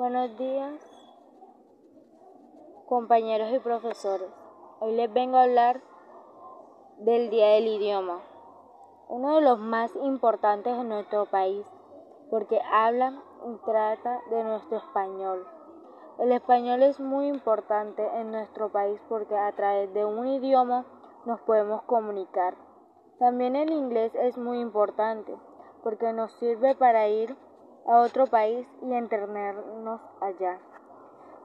Buenos días, compañeros y profesores. Hoy les vengo a hablar del Día del Idioma, uno de los más importantes en nuestro país, porque habla y trata de nuestro español. El español es muy importante en nuestro país porque a través de un idioma nos podemos comunicar. También el inglés es muy importante porque nos sirve para ir a otro país y entendernos allá.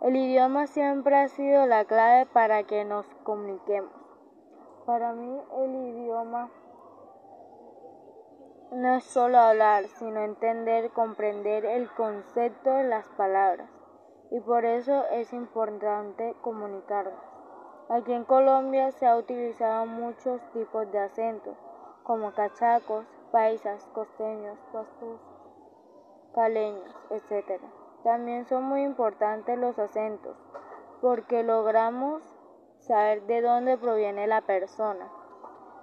El idioma siempre ha sido la clave para que nos comuniquemos. Para mí el idioma no es solo hablar, sino entender, comprender el concepto de las palabras. Y por eso es importante comunicarnos. Aquí en Colombia se ha utilizado muchos tipos de acentos, como cachacos, paisas, costeños, pastusos caleños, etc. También son muy importantes los acentos, porque logramos saber de dónde proviene la persona.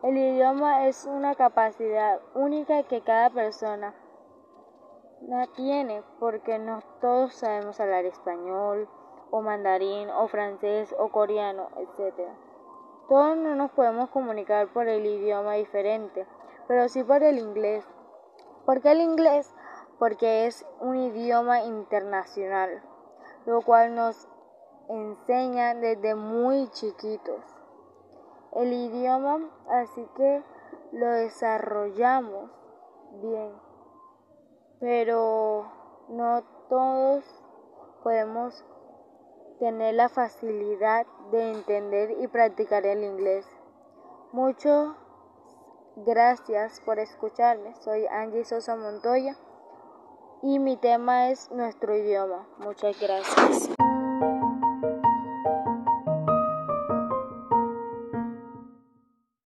El idioma es una capacidad única que cada persona tiene, porque no todos sabemos hablar español, o mandarín, o francés, o coreano, etc. Todos no nos podemos comunicar por el idioma diferente, pero sí por el inglés, porque el inglés porque es un idioma internacional, lo cual nos enseña desde muy chiquitos. El idioma, así que lo desarrollamos bien, pero no todos podemos tener la facilidad de entender y practicar el inglés. Muchas gracias por escucharme. Soy Angie Sosa Montoya y mi tema es nuestro idioma. Muchas gracias.